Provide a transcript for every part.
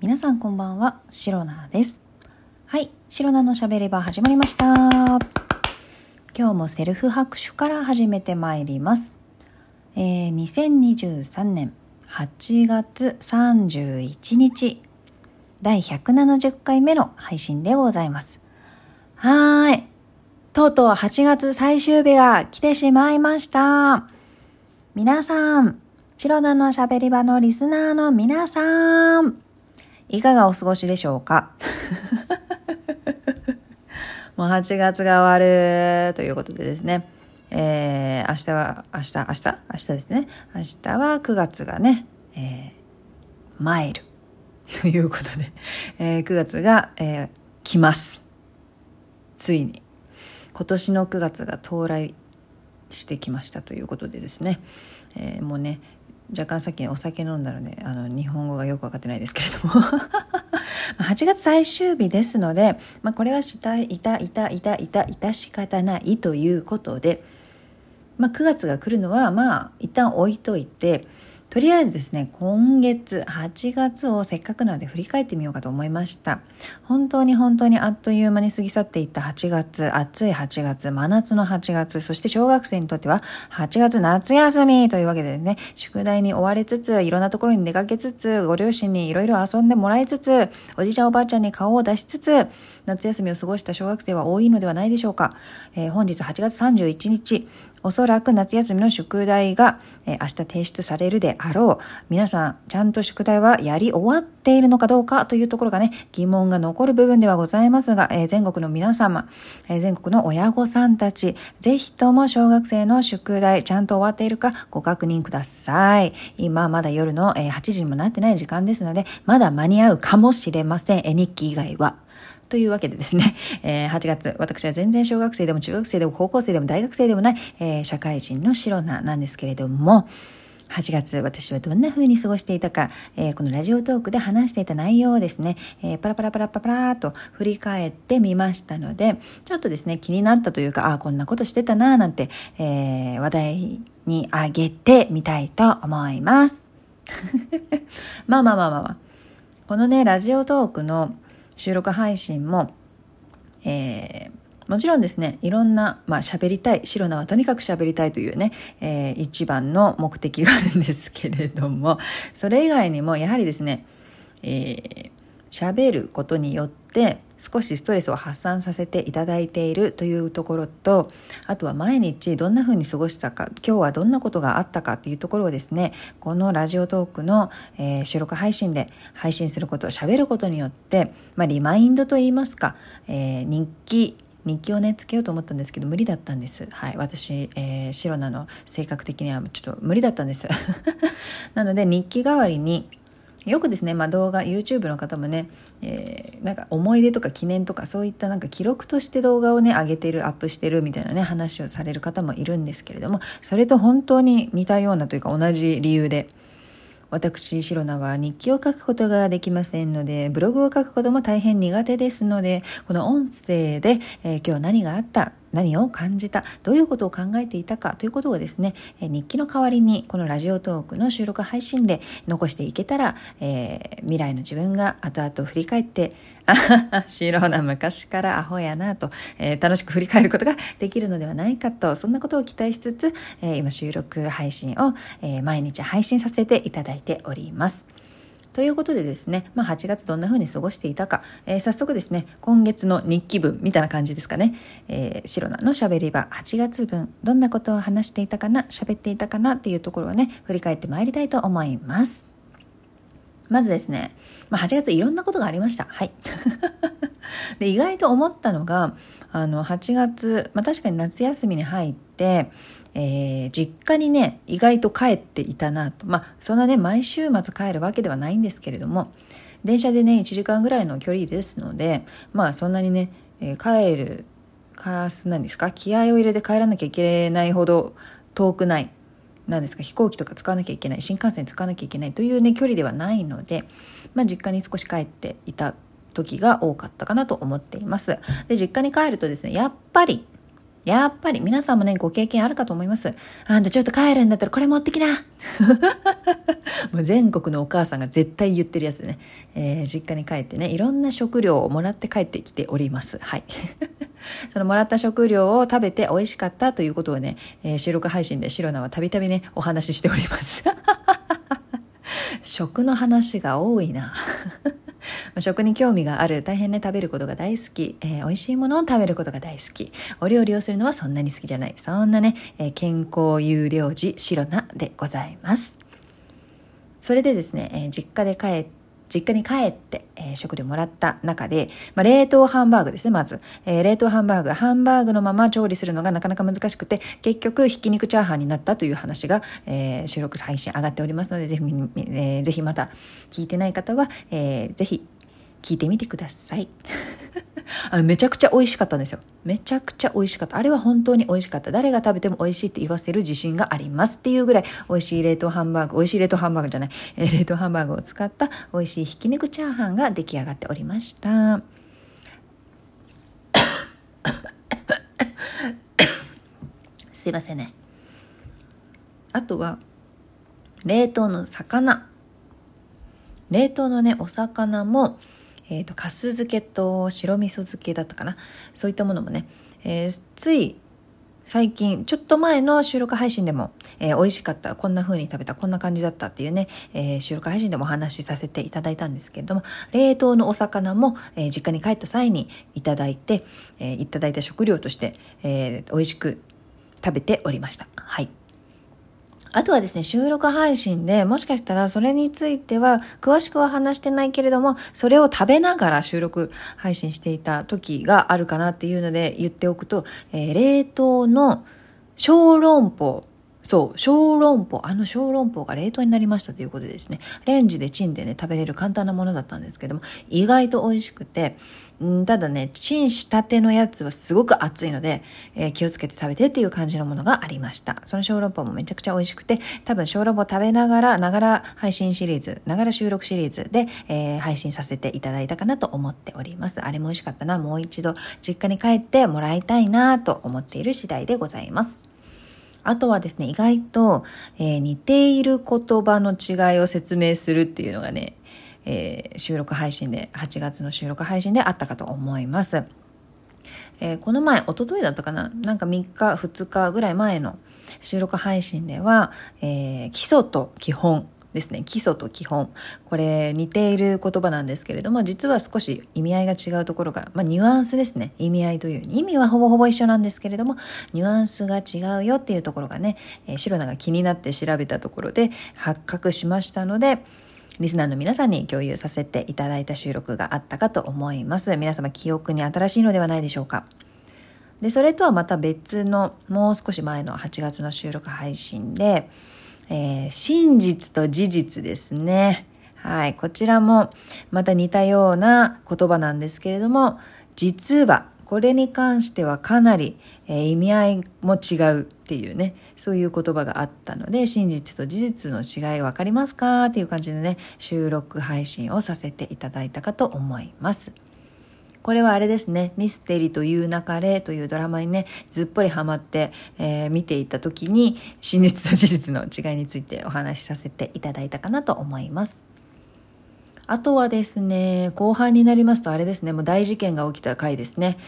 皆さんこんばんは、シロナです。はい、シロナのしゃべり場始まりました。今日もセルフ拍手から始めてまいります。えー、2023年8月31日、第170回目の配信でございます。はーい。とうとう8月最終日が来てしまいました。皆さん、チロナのしゃべり場のリスナーの皆さん、いかがお過ごしでしょうか？もう8月が終わるということでですね、えー、明日は、明日、明日？明日ですね。明日は9月がね、えー、マイルということで、えー、9月が、えー、来ます。ついに。今年の9月が到来してきましたということでですね、えー、もうね若干さっきお酒飲んだのであの日本語がよく分かってないですけれども。8月最終日ですので、まあ、これはしたいたいたいたいたいた仕方ないということで、まあ、9月が来るのはまあ一旦置いといてとりあえずですね、今月8月をせっかくなので振り返ってみようかと思いました。本当に本当にあっという間に過ぎ去っていった8月、暑い8月、真夏の8月、そして小学生にとっては8月夏休みというわけでね、宿題に追われつつ、いろんなところに出かけつつ、ご両親にいろいろ遊んでもらいつつ、おじいちゃんおばあちゃんに顔を出しつつ、夏休みを過ごした小学生は多いのではないでしょうか。えー、本日8月31日、おそらく夏休みの宿題が、え、明日提出されるであろう。皆さん、ちゃんと宿題はやり終わっているのかどうかというところがね、疑問が残る部分ではございますが、え、全国の皆様、え、全国の親御さんたち、ぜひとも小学生の宿題、ちゃんと終わっているかご確認ください。今、まだ夜の、え、8時にもなってない時間ですので、まだ間に合うかもしれません。日記以外は。というわけでですね、えー、8月、私は全然小学生でも中学生でも高校生でも大学生でもない、えー、社会人のシロナなんですけれども、8月、私はどんな風に過ごしていたか、えー、このラジオトークで話していた内容をですね、えー、パラパラパラパラーと振り返ってみましたので、ちょっとですね、気になったというか、ああ、こんなことしてたなぁなんて、えー、話題にあげてみたいと思います。まあまあまあまあまあ。このね、ラジオトークの収録配信も、えー、もちろんですね、いろんな、まあ喋りたい、シロナはとにかく喋りたいというね、えー、一番の目的があるんですけれども、それ以外にもやはりですね、えー、喋ることによって少しストレスを発散させていただいているというところとあとは毎日どんな風に過ごしたか今日はどんなことがあったかっていうところをですねこのラジオトークの、えー、収録配信で配信することを喋ることによって、まあ、リマインドといいますか、えー、日記日記をねつけようと思ったんですけど無理だったんです。はい私、えー、シロナの性格的にはちょっと無理だったんです。なので日記代わりによくですね、まあ、動画 YouTube の方もね、えー、なんか思い出とか記念とかそういったなんか記録として動画をね上げてるアップしてるみたいなね話をされる方もいるんですけれどもそれと本当に似たようなというか同じ理由で私、シロナは日記を書くことができませんので、ブログを書くことも大変苦手ですので、この音声で、えー、今日何があった、何を感じた、どういうことを考えていたかということをですね、日記の代わりにこのラジオトークの収録配信で残していけたら、えー、未来の自分が後々振り返って、あはは、シロナ昔からアホやなと、えー、楽しく振り返ることができるのではないかと、そんなことを期待しつつ、え今収録配信を、え毎日配信させていただいております。ということでですね、まあ、8月どんな風に過ごしていたか、えー、早速ですね、今月の日記文みたいな感じですかね、えー、シロナの喋り場8月分、どんなことを話していたかな、喋っていたかなっていうところをね、振り返ってまいりたいと思います。まずですね、まあ、8月いろんなことがありました。はい。で、意外と思ったのが、あの、8月、まあ、確かに夏休みに入って、えー、実家にね、意外と帰っていたなと。まあ、そんなね、毎週末帰るわけではないんですけれども、電車でね、1時間ぐらいの距離ですので、まあ、そんなにね、えー、帰る、かす、なんですか、気合を入れて帰らなきゃいけないほど遠くない。なんですか、飛行機とか使わなきゃいけない、新幹線使わなきゃいけないというね、距離ではないので、まあ、実家に少し帰っていた時が多かったかなと思っています。で、実家に帰るとですね、やっぱり、やっぱり皆さんもね、ご経験あるかと思います。あんたちょっと帰るんだったらこれ持ってきな もう全国のお母さんが絶対言ってるやつでね、えー、実家に帰ってね、いろんな食料をもらって帰ってきております。はい。そのもらった食料を食べて美味しかったということをね、えー、収録配信でシロナはたびたびね、お話ししております。食の話が多いな。あ食に興味がある、大変ね、食べることが大好き、えー、美味しいものを食べることが大好き、お料理をするのはそんなに好きじゃない、そんなね、えー、健康有料児、シロナでございます。それでですね、えー、実家で帰って、実家に帰って、えー、食料もらった中で、まあ、冷凍ハンバーグですね、まず。えー、冷凍ハンバーグ、ハンバーグのまま調理するのがなかなか難しくて、結局、ひき肉チャーハンになったという話が、えー、収録配信上がっておりますので、ぜひ、えー、ぜひまた聞いてない方は、えー、ぜひ聞いてみてください。あめちゃくちゃ美味しかったんですよ。めちゃくちゃ美味しかった。あれは本当に美味しかった。誰が食べても美味しいって言わせる自信がありますっていうぐらい美味しい冷凍ハンバーグ、美味しい冷凍ハンバーグじゃない、えー、冷凍ハンバーグを使った美味しいひき肉チャーハンが出来上がっておりました。すいませんね。あとは、冷凍の魚。冷凍のね、お魚も、えっ、ー、と、かす漬けと白味噌漬けだったかな。そういったものもね、えー、つい最近、ちょっと前の収録配信でも、えー、美味しかった、こんな風に食べた、こんな感じだったっていうね、えー、収録配信でもお話しさせていただいたんですけれども、冷凍のお魚も、えー、実家に帰った際にいただいて、えいただいた食料として、え美味しく食べておりました。はい。あとはですね、収録配信でもしかしたらそれについては詳しくは話してないけれども、それを食べながら収録配信していた時があるかなっていうので言っておくと、えー、冷凍の小籠包。そう、小籠包、あの小籠包が冷凍になりましたということでですね、レンジでチンでね、食べれる簡単なものだったんですけども、意外と美味しくて、んただね、チンしたてのやつはすごく熱いので、えー、気をつけて食べてっていう感じのものがありました。その小籠包もめちゃくちゃ美味しくて、多分小籠包食べながら、ながら配信シリーズ、ながら収録シリーズで、えー、配信させていただいたかなと思っております。あれも美味しかったな。もう一度実家に帰ってもらいたいなと思っている次第でございます。あとはですね、意外と、えー、似ている言葉の違いを説明するっていうのがね、えー、収録配信で、8月の収録配信であったかと思います。えー、この前、おとといだったかな？なんか3日、2日ぐらい前の収録配信では、え、基礎と基本ですね。基礎と基本。これ似ている言葉なんですけれども、実は少し意味合いが違うところが、まあニュアンスですね。意味合いという意味はほぼほぼ一緒なんですけれども、ニュアンスが違うよっていうところがね、えー、シロナが気になって調べたところで発覚しましたので、リスナーの皆さんに共有させていただいた収録があったかと思います。皆様記憶に新しいのではないでしょうか。で、それとはまた別の、もう少し前の8月の収録配信で、えー、真実と事実ですね。はい。こちらもまた似たような言葉なんですけれども、実は、これに関してはかなり、えー、意味合いも違うっていうね、そういう言葉があったので、真実と事実の違い分かりますか？っていう感じでね、収録配信をさせていただいたかと思います。これはあれですね、ミステリという流れというドラマにね、ずっぽりハマって、えー、見ていた時に、真実と事実の違いについてお話しさせていただいたかなと思います。あとはですね、後半になりますとあれですね、もう大事件が起きた回ですね。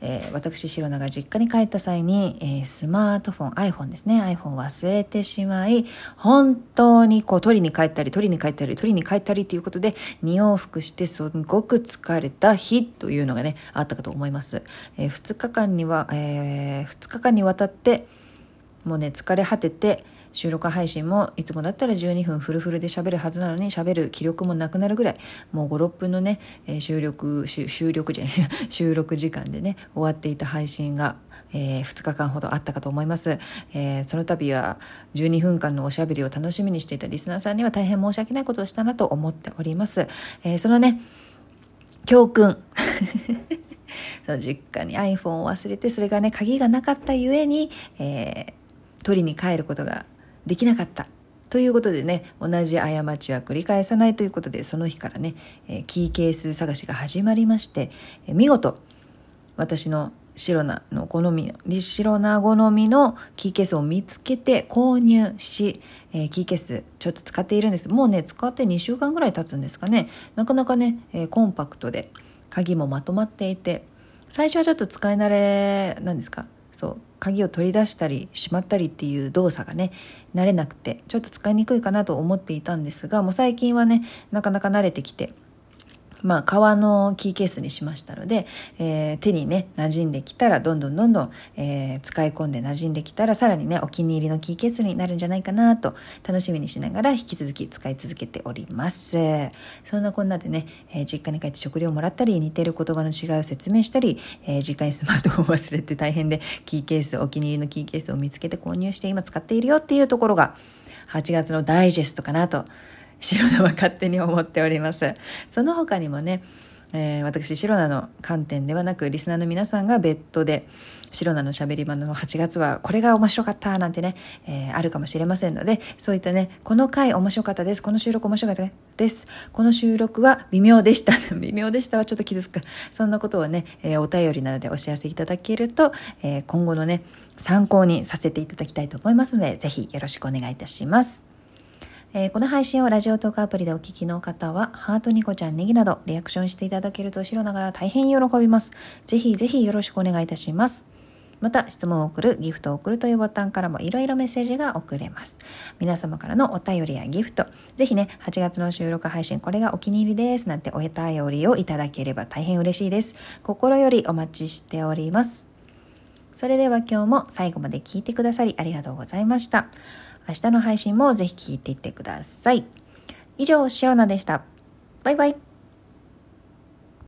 えー、私、シロナが実家に帰った際に、えー、スマートフォン、iPhone ですね、iPhone 忘れてしまい、本当にこう取りに帰ったり、取りに帰ったり、取りに帰ったりっていうことで、2往復してすごく疲れた日というのがね、あったかと思います。えー、2日間には、えー、2日間にわたって、もうね、疲れ果てて、収録配信もいつもだったら12分フルフルで喋るはずなのに喋る気力もなくなるぐらいもう56分のね、収録収録じゃない 収録時間でね終わっていた配信がえー、2日間ほどあったかと思います、えー、その度は12分間のおしゃべりを楽しみにしていたリスナーさんには大変申し訳ないことをしたなと思っております、えー、そのね教訓 その実家に iPhone を忘れてそれがね鍵がなかったゆえに、え取りに帰ることができなかった。ということでね、同じ過ちは繰り返さないということで、その日からね、え、キーケース探しが始まりまして、え、見事、私の白菜の好みの、白菜好みのキーケースを見つけて購入し、えー、キーケースちょっと使っているんです。もうね、使って2週間ぐらい経つんですかね。なかなかね、えー、コンパクトで、鍵もまとまっていて、最初はちょっと使い慣れ、なんですか？そう、鍵を取り出したりしまったりっていう動作がね慣れなくてちょっと使いにくいかなと思っていたんですがもう最近はねなかなか慣れてきてまあ、革のキーケースにしましたので、えー、手にね、馴染んできたら、どんどんどんどん、えー、使い込んで馴染んできたら、さらにね、お気に入りのキーケースになるんじゃないかなと、楽しみにしながら引き続き使い続けております。そんなこんなでね、えー、実家に帰って食料をもらったり、似てる言葉の違いを説明したり、え実家にスマートフォンを忘れて大変で、キーケース、お気に入りのキーケースを見つけて購入して今使っているよっていうところが、8月のダイジェストかなと白菜は勝手に思っております。その他にもね、えー、私、白菜の観点ではなく、リスナーの皆さんが別途で、白菜の喋り場の8月は、これが面白かったなんてね、えー、あるかもしれませんので、そういったね、この回面白かったです。この収録面白かったです。この収録は微妙でした。微妙でしたはちょっと傷つく。そんなことをね、えー、お便りなどでお知らせいただけると、え今後のね、参考にさせていただきたいと思いますので、ぜひよろしくお願いいたします。えー、この配信をラジオトークアプリでお聞きの方は、ハートニコちゃんネギなどリアクションしていただけると白菜が大変喜びます。ぜひぜひよろしくお願いいたします。また、質問を送る、ギフトを送るというボタンからもいろいろメッセージが送れます。皆様からのお便りやギフト、ぜひね、8月の収録配信、これがお気に入りです、なんてお便りをいただければ大変嬉しいです。心よりお待ちしております。それでは今日も最後まで聞いてくださりありがとうございました。明日の配信もぜひ聞いていってください。以上、シオナでした。バイバイ。